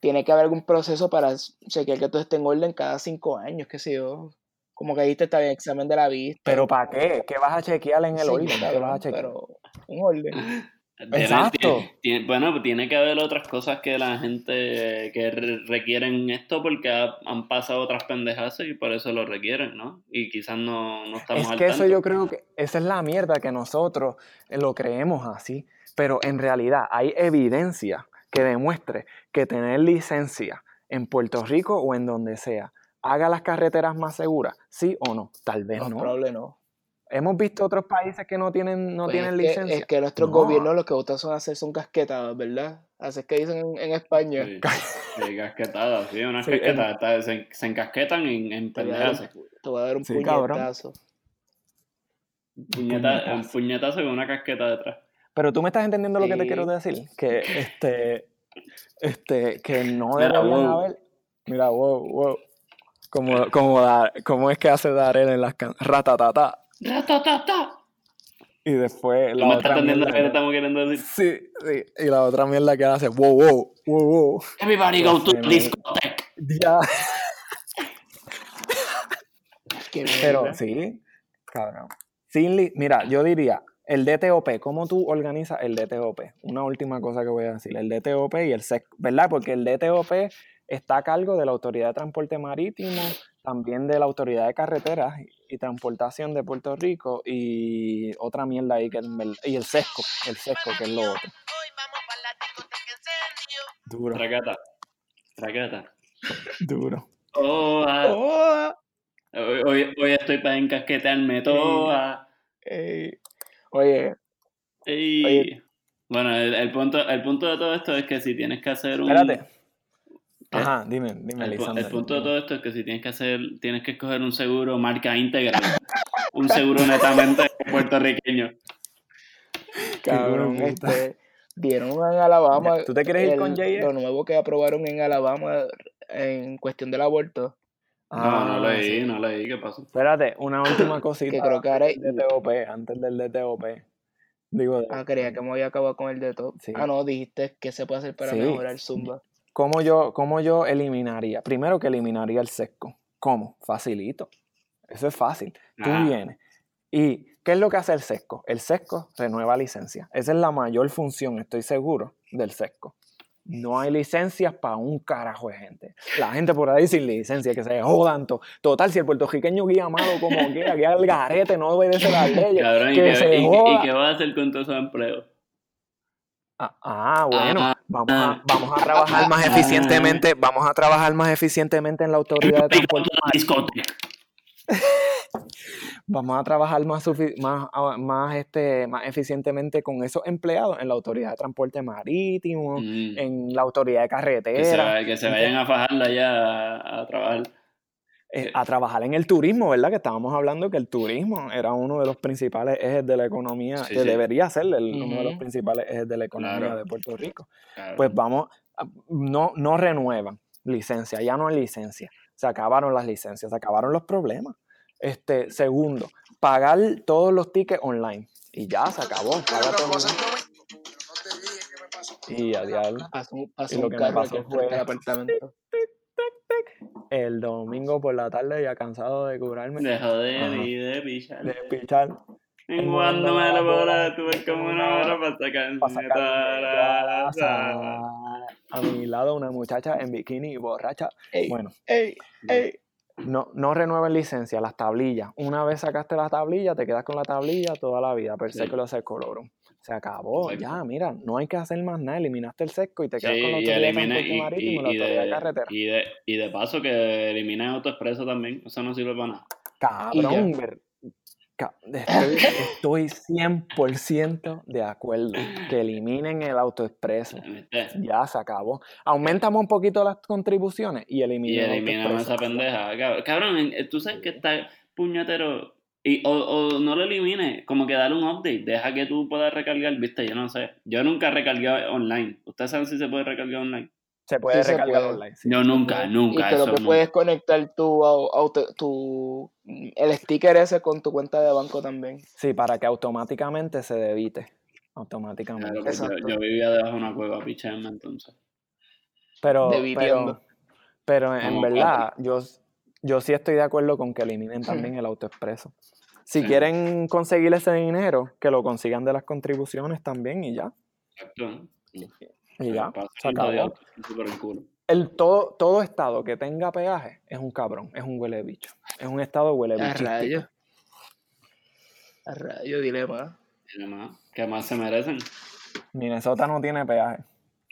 Tiene que haber algún proceso para chequear que todo esté en orden cada cinco años, qué sé yo. Como que dijiste, está bien, examen de la vista. ¿Pero para qué? ¿Qué vas a chequear en el Sí, orden? ¿Qué vas a chequear? pero un orden. Exacto. tiene- tiene- bueno, pues tiene que haber otras cosas que la gente que re- requieren esto porque ha- han pasado otras pendejas y por eso lo requieren, ¿no? Y quizás no, no estamos Es al que eso tanto. yo creo que esa es la mierda que nosotros eh, lo creemos así, pero en realidad hay evidencia que demuestre que tener licencia en Puerto Rico o en donde sea haga las carreteras más seguras, sí o no, tal vez No, no. probable no. Hemos visto otros países que no tienen no Pues tienen es, que, licencia. es que nuestros No. gobiernos lo que gustan son hacer son casquetadas, ¿verdad? Así es que dicen en, en España. Sí, sí, casquetadas, sí, unas Sí, casquetas. está- Se, se encasquetan en, en Te voy a dar pendejas. un, te voy a dar un Sí, puñetazo. Puñeta, un puñetazo. con una casqueta detrás. Pero tú me estás entendiendo lo que te quiero decir, que este este que no deberían wow. haber. Mira, wow, wow. Como, como, Dar- como es que hace Darel en las. Ratatata. ¡Ratatata! Y después ¿Tú la me otra mierda que te que- estamos queriendo decir? Sí, sí. Y la otra mierda que hace, wow, wow, wow, wow. Everybody go to the discotheque. Ya. Qué Pero sí, cabrón. Sin li- Mira, yo diría, el DTOP, ¿cómo tú organizas el DTOP? Una última cosa que voy a decir, el DTOP y el SEC, ¿verdad? Porque el DTOP está a cargo de la Autoridad de Transporte Marítimo, también de la Autoridad de Carreteras y Transportación de Puerto Rico y otra mierda ahí, que es y el SESCO, el SESCO, que es lo otro. Duro, Tracata. Tracata. duro. Oh, ah. Oh, Hoy, hoy, hoy estoy para encasquetarme toda. Ey, Oye, Ey. Oye. Bueno, el, el punto, el punto de todo esto es que si tienes que hacer un... Espérate. ¿Qué? Ajá, dime, dime, El, el punto de todo esto es que si tienes que hacer, tienes que escoger un seguro marca íntegra, un seguro netamente puertorriqueño. cabrón, este, vieron en Alabama. ¿Tú te quieres ir el- con Jay? Lo nuevo que aprobaron en Alabama en cuestión del aborto. No, no Ah, leí, sí. no leí, ¿qué pasó? Espérate, una última cosita. Que creo que ahora. del DTOP, antes del DTOP. Digo, Ah, creía que me había acabado con el de todo. Sí. Ah, no, dijiste que se puede hacer para Sí. mejorar Zumba. ¿Cómo yo, ¿cómo yo eliminaría? Primero que eliminaría el sesco. ¿Cómo? Facilito. Eso es fácil. Tú Ajá. vienes. ¿Y qué es lo que hace el sesco? El sesco renueva licencia. Esa es la mayor función, estoy seguro, del sesco. No hay licencias para un carajo de gente. La gente por ahí sin licencia, que se jodan. to- Total, si el puertorriqueño guía malo como quiera, guía al garete, no obedece las leyes, Cabrón, ¿y que se y- qué vas a hacer con todos esos empleos? Ah, ah, bueno, Ah, vamos, a, vamos a trabajar más ah. eficientemente, vamos a trabajar más eficientemente en la autoridad de transporte. Vamos a trabajar más, más, ah, más, este, más eficientemente con esos empleados en la autoridad de transporte marítimo, Mm, en la autoridad de que, se, carretera, que se vayan a fajarla ya a, a trabajar. Eh, a trabajar en el turismo, ¿verdad? Que estábamos hablando que el turismo era uno de los principales ejes de la economía, Sí, que sí. debería ser el- uno de los principales ejes de la economía Claro. de Puerto Rico. Pues vamos, a- no, no renuevan licencia, ya no hay licencia, se acabaron las licencias, se acabaron los problemas. Este, segundo, pagar todos los tickets online y ya se acabó. paga todo el. Y a diablo, Pasó, pasó Y lo que me pasó fue- del apartamento. El domingo por la tarde ya cansado de curarme, De joder Ajá. y de pichar. de pichar, En cuando me lo bola, tuve como una hora para para sacarme la sala. sala. A mi lado una muchacha en bikini y borracha. Ey, Bueno, ey, ey. no, no renueven licencia, las tablillas. Una vez sacaste la tablilla, te quedas con la tablilla toda la vida. Per Sí. seculo secolorum. Se acabó, Exacto. ya, mira, no hay que hacer más nada. Eliminaste el sesco y te Sí, quedas con la y elimine, y, marítimo y, y, la y de de, carretera. y, de, y de paso que elimine AutoExpreso también, eso no sirve para nada. Cabrón, estoy, estoy 100% de acuerdo. Que eliminen el autoexpreso. Ya se acabó. Aumentamos un poquito las contribuciones y Y eliminamos el eliminamos esa pendeja. Cab- Cabrón, tú sabes que está puñetero. Y, o, o no lo elimines, como que dale un update, deja que tú puedas recargar, viste, yo no sé. Yo nunca he recargado online. ¿Ustedes saben si se puede recargar online? Se puede Sí se recargar puede. online. sí. Yo nunca, nunca. y que lo eso que no. puedes conectar tu, au- auto- tu el sticker ese con tu cuenta de banco también. Sí, para que automáticamente se debite. Automáticamente. Claro, yo, yo vivía debajo de una cueva, picharme entonces. Pero, Debitiendo. pero, pero en verdad, yo, yo sí estoy de acuerdo con que eliminen también el autoexpreso. Si Sí. quieren conseguir ese dinero, que lo consigan de las contribuciones también y ya. Exacto. Y ya, Pasa se el de acabó. el todo, todo estado que tenga peaje es un cabrón, es un huele bicho. Es un estado huele A bicho. rayo. A rayo, dilema. Y demás, que más se merecen, Minnesota no tiene peaje.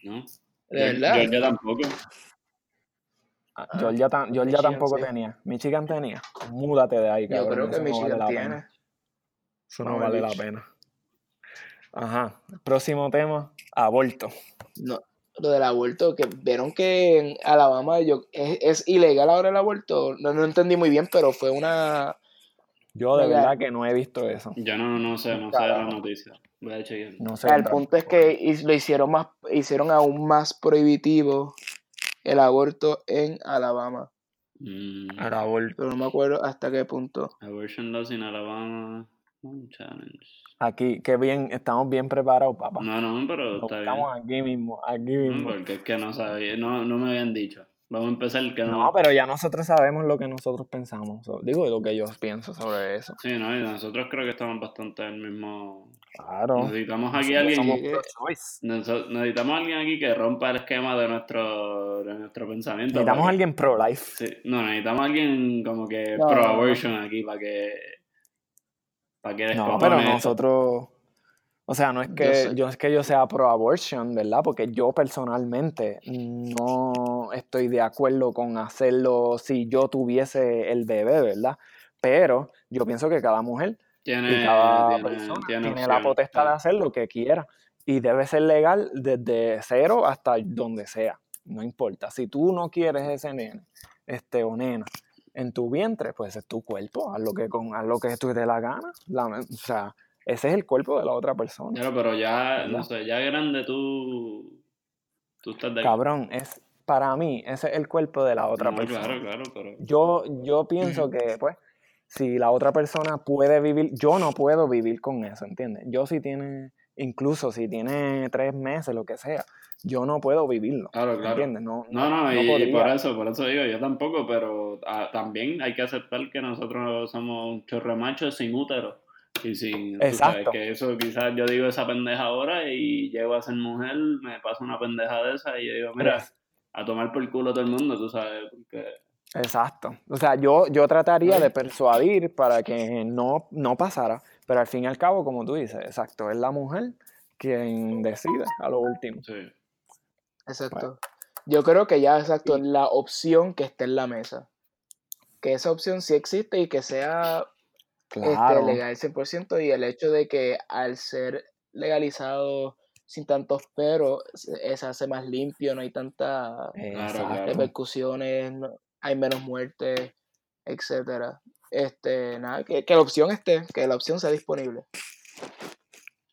¿no? De verdad. Georgia tampoco. Ah, Ah, Georgia, ta- Georgia Michigan tampoco sí. tenía. Michigan tenía. Múdate de ahí, Yo cabrón. creo que eso no vale Michigan la tiene. pena. Eso no vale la pena. Ajá. Próximo tema, aborto. No, lo del aborto, que vieron que en Alabama yo, es, es ilegal ahora el aborto. No, no entendí muy bien, pero fue una. Yo de Legal. verdad que no he visto eso. Yo no, no sé, no sé la noticia. Voy a chequear. No sé. el punto es que lo hicieron más, hicieron aún más prohibitivo el aborto en Alabama. Mm, El aborto. Pero no me acuerdo hasta qué punto. abortion laws in Alabama. un challenge. Aquí, qué bien, estamos bien preparados, papá. No, no, pero está bien. buscamos aquí mismo, aquí No, mismo. porque es que no sabía, no, no me habían dicho. Vamos a empezar que no. No, pero ya nosotros sabemos lo que nosotros pensamos. digo, lo que yo pienso sobre eso. Sí, no, y nosotros creo que estamos bastante en el mismo. Claro. Necesitamos aquí Nosotros alguien. somos que- Necesitamos alguien aquí que rompa el esquema de nuestro, de nuestro pensamiento. Necesitamos a alguien pro-life. sí, no, necesitamos alguien como que No, pro-abortion aquí para que. Para que No, pero esto. O sea, no es Yo que sé. yo, es que yo sea pro abortion, ¿verdad? Porque yo personalmente no estoy de acuerdo con hacerlo si yo tuviese el bebé, ¿verdad? Pero yo pienso que cada mujer Tiene, y cada tiene- persona tiene tiene, la potestad de hacer lo que quiera. Y debe ser legal desde cero hasta donde sea. No importa. Si tú no quieres ese nene, este o nena, en tu vientre, pues es tu cuerpo. Haz lo que con, haz lo que tú te dé la gana. La- o sea, ese es el cuerpo de la otra persona. Claro, pero ya, no sé, ya grande tú, tú estás de Cabrón, es para mí, ese es el cuerpo de la otra No, persona. Claro, claro, pero... Yo, yo pienso que, pues, si la otra persona puede vivir, yo no puedo vivir con eso, ¿entiendes? Yo si tiene, incluso si tiene tres meses, lo que sea, yo no puedo vivirlo, Claro, claro. ¿entiendes? No, No, no, y, y por eso, por eso digo, yo tampoco, pero ah, también hay que aceptar que nosotros somos un chorro de machos sin útero. Y sin, tú sabes, Exacto. que eso quizás yo digo esa pendeja ahora y llego a ser mujer, me pasa una pendeja de esa y yo digo, mira, Es- a tomar por culo todo el mundo, tú sabes, porque Exacto. O sea, yo, yo trataría de persuadir para que no, no pasara, pero al fin y al cabo, como tú dices, exacto, es la mujer quien decide a lo último. sí. Exacto. Yo creo que ya, exacto, la opción que esté en la mesa. Que esa opción sí existe y que sea este, Claro. legal 100% y el hecho de que al ser legalizado sin tantos pero se, se hace más limpio, no hay tantas claro. repercusiones, no- hay menos muertes, etcétera. Este, nada, que, que la opción esté, que la opción sea disponible.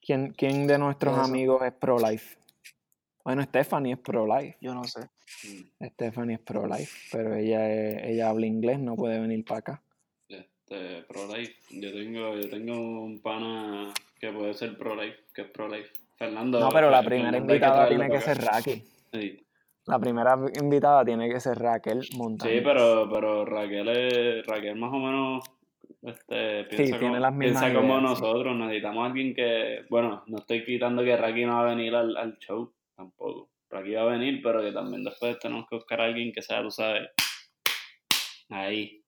¿Quién, quién de nuestros amigos es pro-life? Bueno, Stephanie es pro-life. Yo no sé. Stephanie es pro-life, pero ella, es- ella habla inglés, no puede venir para acá. Este, pro-life. Yo tengo, yo tengo un pana que puede ser pro-life, que es pro-life. Fernando. No, pero la primera invitada tiene que ser. Raki. Sí. La primera invitada tiene que ser Raquel Montañez. Sí, pero, pero Raquel es, Raquel más o menos este, piensa, tiene como, las mismas piensa como ideas, sí. nosotros. Necesitamos a alguien que, bueno, no estoy quitando que Raquel no va a venir al, al show tampoco. Raquel va a venir, pero que también después tenemos que buscar a alguien que sea, tú sabes, ahí.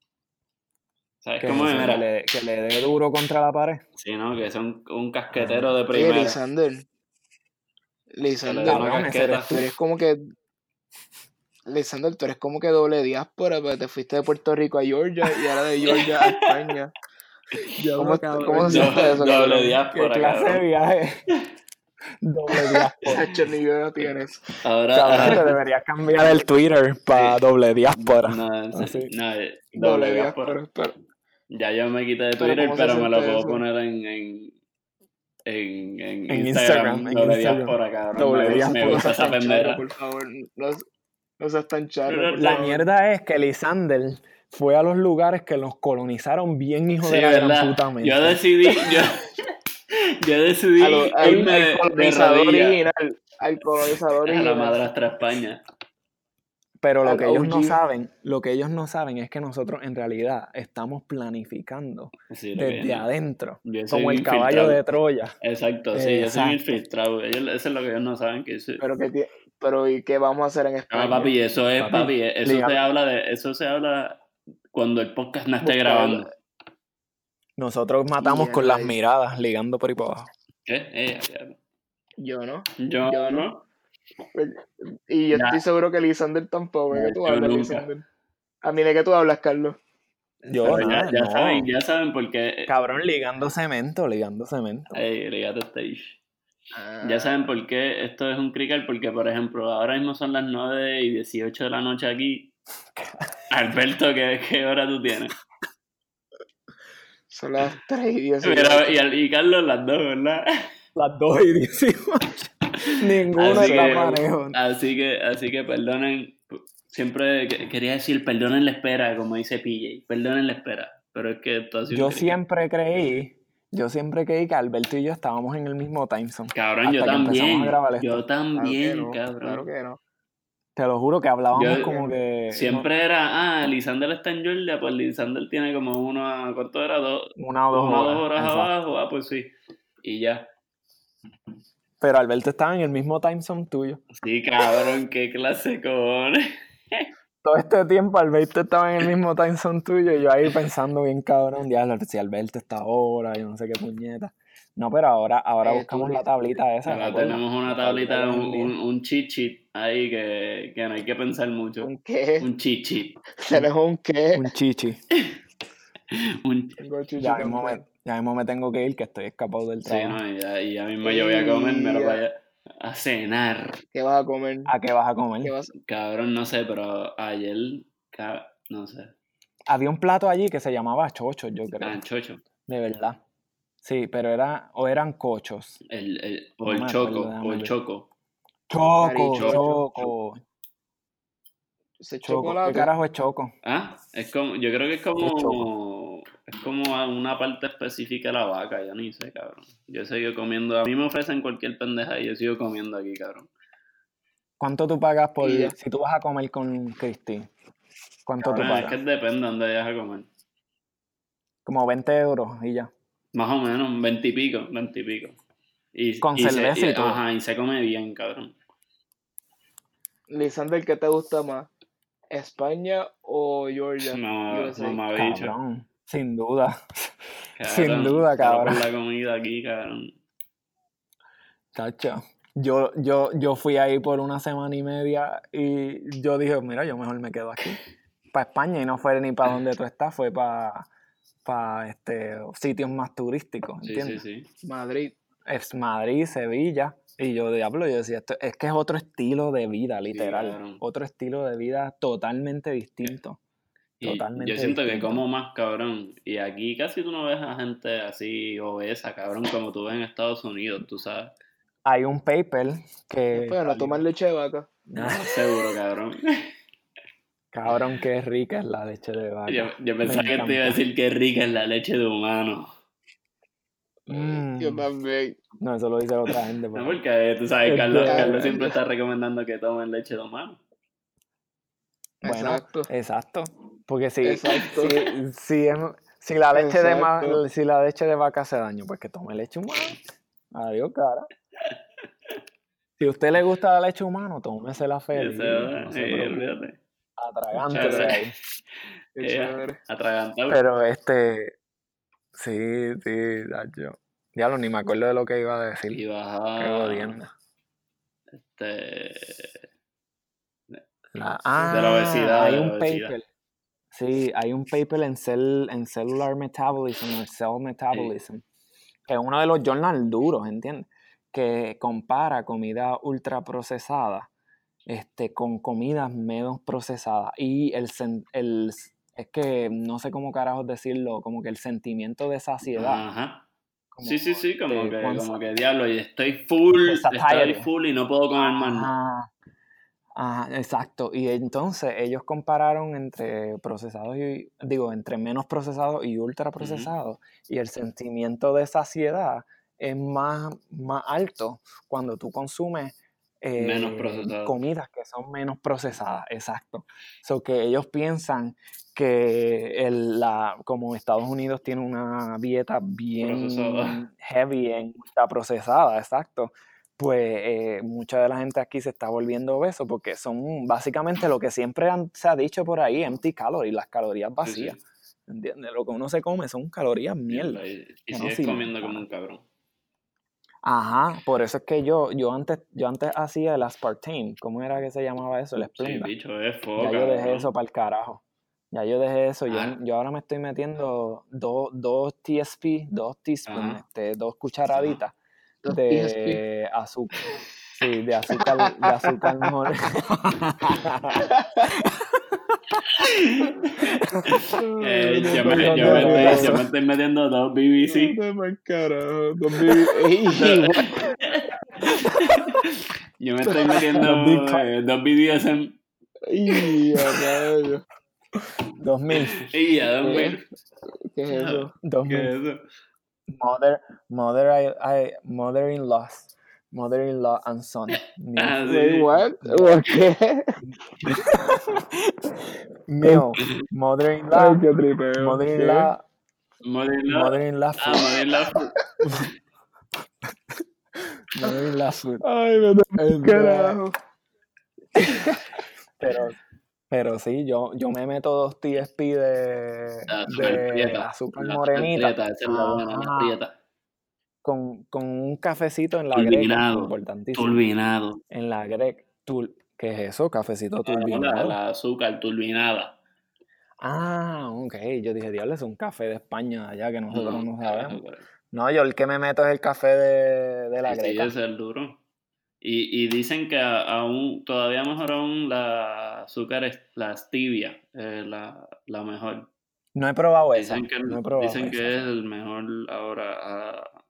¿Sabes que, cómo es? que Mira, le, que le dé duro contra la pared. sí, ¿no? Que sea un, un casquetero de primera. Lisander. Le Lisander, casqueta. eres tú eres como que. Lisander, tú eres como que doble diáspora, pero te fuiste de Puerto Rico a Georgia y ahora de Georgia a España. ¿Cómo, ¿cómo se siente eso? Doble cabrón? ¿Qué diáspora, clase de viaje? Doble diáspora. Ni idea tienes. Ahora, Cabrón, te deberías cambiar el Twitter para doble diáspora. no, no, Doble doble diáspora. diáspora. Ya yo me quité de Twitter, ¿cómo se pero, me lo puedo eso? poner en, en, en, en, En Instagram. Instagram, me, gusta- diáspora. me no gusta esa pendeja. por favor. No, no seas tan charro, por La favor. mierda es que Lisander fue a los lugares que los colonizaron bien hijo Sí, de la gran puta mente. Yo decidí, yo, yo decidí A lo- irme al colonizador original. Al colonizador a la original. madrastra España. Pero lo que ellos no saben, lo que ellos no saben es que nosotros en realidad estamos planificando Sí, desde adentro, como el infiltrado. caballo de Troya. Exacto, sí, yo soy Exacto. infiltrado. Ellos, eso es lo que ellos no saben que soy. Pero, que pero ¿y qué vamos a hacer en España? Ah, papi, eso es, Papi, papi, eso se habla de, eso se habla cuando el podcast no esté grabando. Nosotros matamos Yeah, con las miradas, ligando por ahí para abajo. ¿Qué? Eh, ya. Yo no. yo, Yo no. no. Y yo Ya. estoy seguro que Lisander tampoco. ¿De qué tú hablas, nunca. Lisander? A mí, ¿de qué tú hablas, Carlos? Yo, Pero ya, ya no. saben, ya saben por qué. Cabrón, ligando cemento, ligando cemento. Ey, ligate stage. Ah, Ya saben por qué esto es un crical, porque por ejemplo, ahora mismo son las 9 y 18 de la noche aquí. Alberto, ¿qué, qué hora tú tienes? Son las 3 y 10. Mira, y, al- y Carlos las dos, ¿verdad? Las 2 y 18. Ninguno Así está que- parejo. Así que, así que perdonen, siempre que- quería decir perdonen la espera, como dice PJ, perdonen la espera, pero es que esto ha sido Yo siempre creí, yo siempre creí que Alberto y yo estábamos en el mismo time zone. Cabrón, yo también, a grabar esto. yo Claro que también, no, cabrón. Claro que no. Te lo juro que hablábamos Yo- como que. Siempre era, ah, Lisander está en Georgia, pues Lisander tiene como uno, a- ¿cuánto era? Dos, Una o dos una o horas. dos horas abajo, ah, pues sí. Y ya. Pero Alberto estaba en el mismo time zone tuyo. Sí, cabrón, qué clase con. Todo este tiempo Alberto estaba en el mismo time zone tuyo y yo ahí pensando bien cabrón, ya si Alberto está ahora, yo no sé qué puñeta. No, pero ahora, ahora Eh, buscamos tú- la tablita esa. Ahora tenemos una tablita, de un, un, un cheat sheet ahí que, que no hay que pensar mucho. ¿Un qué? Un cheat sheet. ¿Tenemos un qué? Un chichi. Un- Tengo chichi Ya mismo, también. me, ya mismo me tengo que ir, que estoy escapado del Sí, trabajo. no, y ya, y ya mismo yo voy a comer, me lo voy a, a cenar. ¿Qué vas a comer? ¿A qué vas a comer? ¿Qué vas Cabrón, no sé, pero ayer, no sé, Había un plato allí que se llamaba chocho, yo creo. ah, chocho. De verdad. Sí, pero era, o eran cochos. El, el, o No el choco, o el choco. Choco, choco. ¿Ese Choco. chocolate? ¿Qué carajo es choco? Ah, es como, yo creo que es Es como, es como a una parte específica de la vaca, yo ni sé, cabrón. Yo sigo comiendo, a mí me ofrecen cualquier pendeja y yo sigo comiendo aquí, cabrón. ¿Cuánto tú pagas por Y si tú vas a comer con Cristi? ¿Cuánto tú Cabrón, es pagas? que depende de dónde vayas a comer. Como 20 euros y ya. Más o menos, 20 y pico, 20 y pico. Y, Con y se- cerveza y todo. Ajá, y se come bien, cabrón. Lisander, ¿qué te gusta más? ¿España o Georgia? Mamá, USA. mamá bicho. Cabrón. Sin duda. Cabrón, Sin duda, cabrón. la comida aquí, cabrón. Cacho. Yo, yo, yo fui ahí por una semana y media y yo dije, mira, yo mejor me quedo aquí. Para España y no fue ni para donde tú estás, fue para este, sitios más turísticos, Sí, ¿entiendes? sí, sí. Madrid. Es Madrid, Sevilla. Y yo diablo, yo decía, esto, es que es otro estilo de vida, literal. otro estilo de vida totalmente distinto. Y Totalmente yo siento que como más, cabrón. Y aquí casi tú no ves a gente así obesa, cabrón, como tú ves en Estados Unidos, tú sabes. Hay un paper que... Bueno, tomar leche de vaca. No, seguro, cabrón. Cabrón, qué rica es la leche de vaca. Yo, yo pensaba que te iba a decir que rica es la leche de humano. Mm. Yo también. No, eso lo dice otra gente. No, pero- porque tú sabes, Es Carlos, Carlos siempre está recomendando que tomen leche de humano. Bueno, Exacto. exacto. Porque si, Exacto. si, si, es- si la leche de si la leche de vaca hace daño, pues que tome leche humana. Adiós, cara. Si a usted le gusta la leche humana, tómese la feliz. No. Atragante ahí. Eh. Atragantado. Pero este. Sí, sí, yo. Diablo, ni me acuerdo de lo que iba a decir. Qué jodienda. Este. La- de la obesidad, Hay un obesidad. paper. Sí, hay un paper en, cell, en Cellular Metabolism o Cell Metabolism, que es uno de los journals duros, ¿entiendes? Que compara comida ultraprocesada este, con comidas menos procesadas. Y el, el, es que no sé cómo carajos decirlo, como que el sentimiento de saciedad. Ajá. como, Sí, sí, sí, como este, que, como que diablo, y estoy full, estoy full y no puedo comer más nada. Ajá. Ajá, exacto. Y entonces ellos compararon entre procesados y, digo, entre menos procesados y ultra procesados. Y el sentimiento de saciedad es más, más alto cuando tú consumes eh, Menos comidas que son menos procesadas. Exacto. So que ellos piensan que el, la, como Estados Unidos tiene una dieta bien Procesada. heavy en ultra procesada, exacto pues eh, mucha de la gente aquí se está volviendo obeso porque son básicamente lo que siempre han- se ha dicho por ahí, empty calories, las calorías Sí, vacías. sí. ¿Entiendes? Lo que uno se come son calorías mierda. Y, y no sigues comiendo como un cabrón. Ajá, por eso es que yo, yo antes, yo antes hacía el aspartame, ¿cómo era que se llamaba eso? El Sí, Splenda. bicho, es ya foca. yo dejé eso para el carajo. Ya yo dejé eso. Yo, Ah. yo ahora me estoy metiendo dos, dos TSP, dos teaspoons, este, dos cucharaditas Dos de azúcar. Sí, de azúcar, de azúcar mor- Eh, yo, me, yo, me estoy, yo me estoy metiendo dos BBC. Carajo, dos Ey, Yo me estoy metiendo eh, dos BDSM. dos mil, Y a dos mil. ¿Qué es eso? dos ¿Qué mil. Mother, mother, I, I, mother-in-laws, mother-in-law and son. Mío, Ah, Wait, what? ¿Por qué? mío, Ay, mother-in-law, qué tripeo. mother-in-law, Modelo. mother-in-law Ah, food, modelo. mother-in-law food. ¿Qué? Ay, me da carajo. Pero, pero sí, yo, yo me meto dos TSP de, La super de prieta. azúcar La super morenita. prieta, esa es la buena, la Ajá. prieta. con, con un cafecito en la greca. Turbinado. Importantísimo. Turbinado. En la greca. Tul- ¿Qué es eso? Cafecito La, turbinado. la azúcar turbinada. Ah, ok. Yo dije, diablo, es un café de España allá que nosotros no, sabemos. carajo, pero- No, yo el que me meto es el café de, de la Sí, sí, greca. ese es el duro. Y, y dicen que a- aún, todavía mejor aún la azúcar, es, la stevia, es la, la mejor. No he probado esa. Dicen que, no he probado dicen que esa. es el mejor ahora, ah,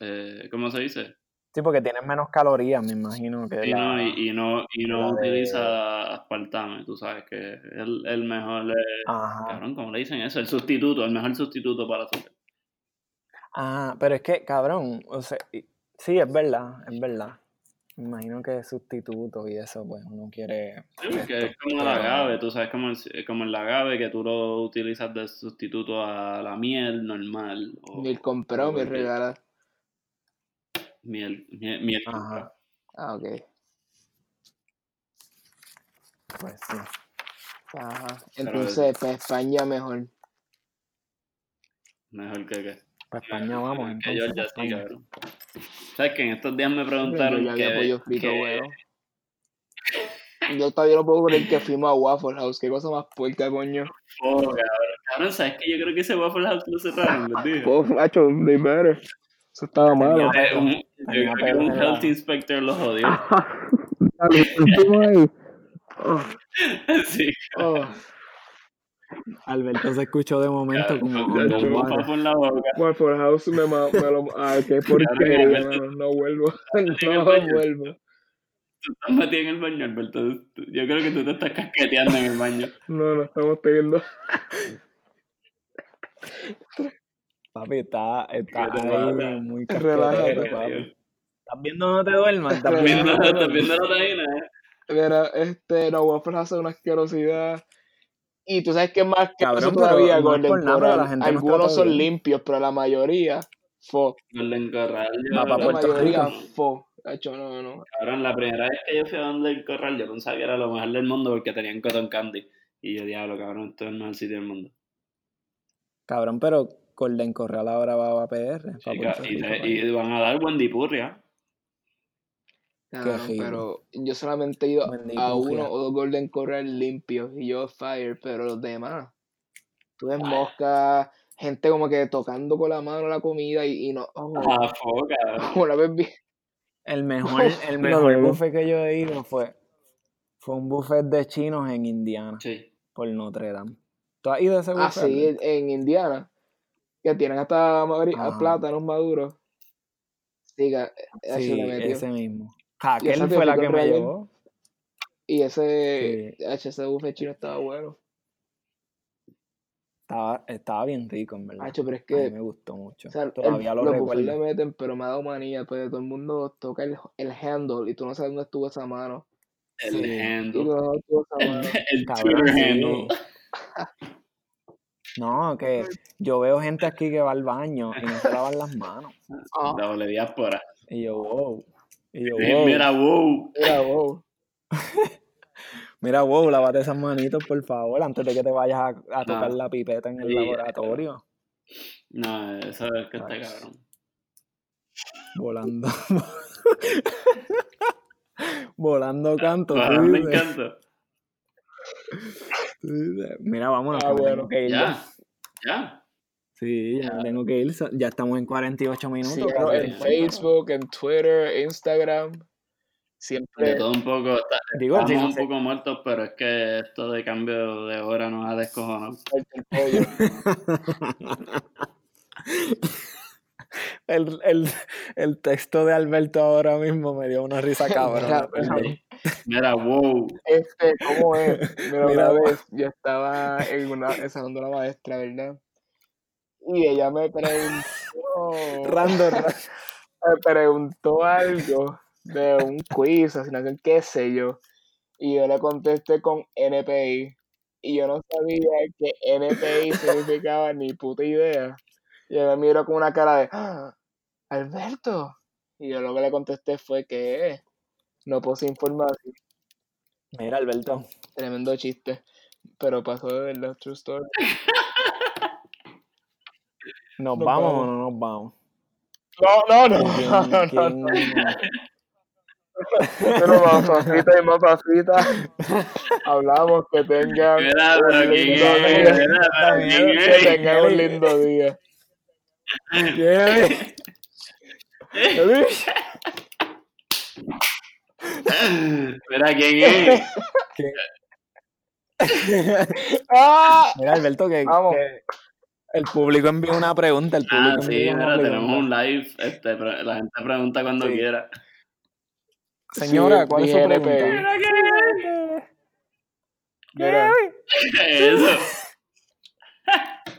eh, ¿cómo se dice? Sí, porque tienes menos calorías, me imagino que Y la- no, y, y no, y no la de- utiliza aspartame, tú sabes que el, el mejor, eh, cabrón, ¿cómo le dicen eso? El sustituto, el mejor sustituto para azúcar. Ah, pero es que, cabrón, o sea, sí, es verdad, es verdad. Me imagino que sustitutos y eso, pues uno quiere. Sí, porque es como el agave, tú sabes, como el, como el agave que tú lo utilizas de sustituto a la miel normal. O, Mil compró, o mil el- regala. Miel, miel, miel Ajá. Ah, ok. Pues sí. Ajá. Entonces, para España mejor. mejor que que. Para España vamos, entonces. Georgia, pa' sí, cabrón. ¿Sabes que en estos días me preguntaron yo había que, pollo frito, que- bueno. Yo todavía no puedo creer que fuimos a Waffle House. Qué cosa más puerca, coño. Oh, cabrón. Cabrón, ¿sabes que Yo creo que ese Waffle House lo cerraron, les dije. Oh, macho, they better. Eso estaba malo. Eh, un- yo creo que un health inspector lo jodió. Dale, ahí. Oh, sí, oh. Alberto se escuchó de momento como the Cabrón, un water. papo en la boca. Waffle House me, ma- me lo. Ay, qué porquería, mano. No vuelvo. No vuelvo. Tú estás metido en el baño, Alberto. Yo creo que tú te estás casqueteando en el baño. No, no estamos teniendo. Papi, está, está ¿Qué te ahí muy Relájate. papi. ¿Estás viendo no te duermas? ¿Estás viendo no te estás duermas? ¿eh? Mira, este, no, Waffle House es una asquerosidad. Y tú sabes que es más que Cabrón, eso pero todavía, Golden por nada, la gente Algunos son bien. limpios, pero la mayoría, fo. Golden Corral. yo- La Puerto mayoría, Rico. fo. Hecho, no, no. Cabrón, la primera vez que yo fui a Golden Corral, yo pensaba que era lo mejor del mundo porque tenían cotton candy. Y yo, diablo, cabrón, esto es el mejor sitio del mundo. Cabrón, pero Golden Corral ahora va a PR. Y, van a dar Wendy Purria. Rico. pero yo solamente he ido a uno o dos Golden Corral limpios y yo fire, pero los demás. Tú ves Ah. mosca, gente como que tocando con la mano la comida y, y no. Oh, Ah, foca. una vez vi. El mejor, el mejor no, buffet que yo he ido fue, fue un buffet de chinos en Indiana, Sí. por Notre Dame. ¿Tú has ido a ese Ah, buffet? sí, en, en Indiana. Que tienen hasta Ajá. plátanos maduros. Sí, que, eso Sí, le metió. ese mismo. Jaquel esa fue la que me llevó. Y ese, ese buffet chino estaba bueno. Estaba, estaba bien rico, en verdad. Hacho, pero es A mí que me gustó mucho. O sea, el- Todavía lo los buffets le recuerdo. meten, pero me ha dado manía, pues todo el mundo toca el, el handle y tú no sabes dónde estuvo esa mano. El Sí. Handle. no sabes dónde estuvo esa mano. El Cabrón, Twitter sí. handle. No, que yo veo gente aquí que va al baño y no se lavan las manos. Doble diáspora. Y yo, wow. Y yo, Eh, wow. Mira, wow. mira, wow. Mira, wow, lávate esas manitos, por favor, antes de que te vayas a, a tocar No. la pipeta en el Sí, laboratorio. No, eso es que está Ay. cabrón. Volando. Volando canto. Me encanta. Mira, vámonos. Ah, bueno. que ya. Ya. Sí, ya tengo que ir. Ya estamos en 48 minutos. Síganos casi. en Facebook, en Twitter, Instagram. De Siempre. todo un poco. está- Digo, Estamos sí, no un sé. poco muertos, pero es que esto de cambio de hora nos ha descojonado. el el, el, texto de Alberto ahora mismo me dio una risa cabrona. Mira, perdón. Mira, wow. Este, ¿cómo es? Mira, Mira, una vez yo estaba en una, en salón de una maestra, ¿verdad? Y ella me preguntó. Random, ra- me preguntó algo de un quiz, asignación, qué sé yo. Y yo le contesté con NPI. Y yo no sabía que NPI significaba ni puta idea. Y ella me miró con una cara de, "Ah, Alberto. Y yo lo que le contesté fue que no puse información. Mira, Alberto. Tremendo chiste. Pero pasó de verdad, true story. ¿Nos Nos vamos vamos. o no nos vamos? No, no, no, ¿Quién- no, no, no. quién- Pero mamacita y mamacita. Hablamos que tengan Mira, un quién lindo es, día. mira, quién Que tengan un lindo día. ¿Quién? Mira, ¿quién es? ¡Ah! Mira, Alberto, que, Vamos. que el público envió una pregunta. El público Ah, sí, envió una mira, pregunta. tenemos un live. Este, la gente pregunta cuando Sí. quiera. Señora, Sí, ¿cuál es su pregunta? Mira, ¿Qué es eso?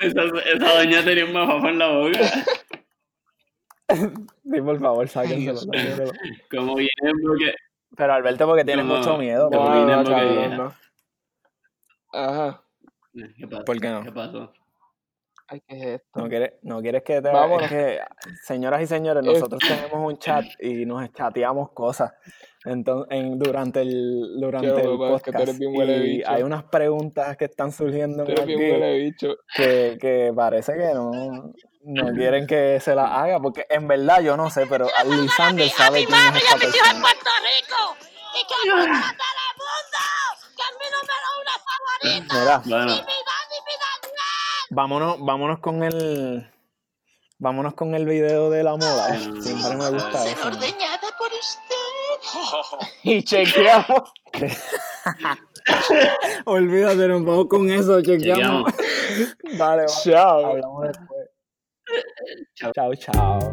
esa, esa doña tenía un mafafo en la boca. Sí, por favor, sáquenselo. Como viene porque. Pero Alberto, porque tienes Como- mucho miedo. como no, no, porque- no. Ajá. ¿Qué pasó? ¿Por qué no? ¿Qué pasó? Ay, ¿qué es esto? No quieres, no quieres que te... Vámonos. Es que, señoras y señores, nosotros tenemos un chat y nos chateamos cosas entonces, en, durante el, durante el papá, es que tú podcast. eres bien huele y bicho. hay unas preguntas que están surgiendo Tú eres aquí bien huele bicho. que, que parece que no, no quieren que se las haga, porque en verdad yo no sé, pero Lisander sabe quién es esta en persona. Puerto Rico. Y que saludar a Telemundo, que es mi número uno favorito. Mira, Bueno, Y mi vámonos, vámonos con el... Vámonos con el video de la moda. Sí, no, Siempre me no, gusta eso. ¿no? Ordeñada por usted. Y chequeamos. Olvídate, nos vamos con eso, chequeamos. chequeamos. Dale, va. Chao. Hablamos después. Chao, chao.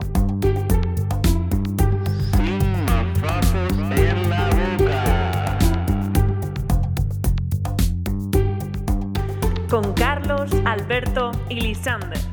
Con Carlos, Alberto y Lisander.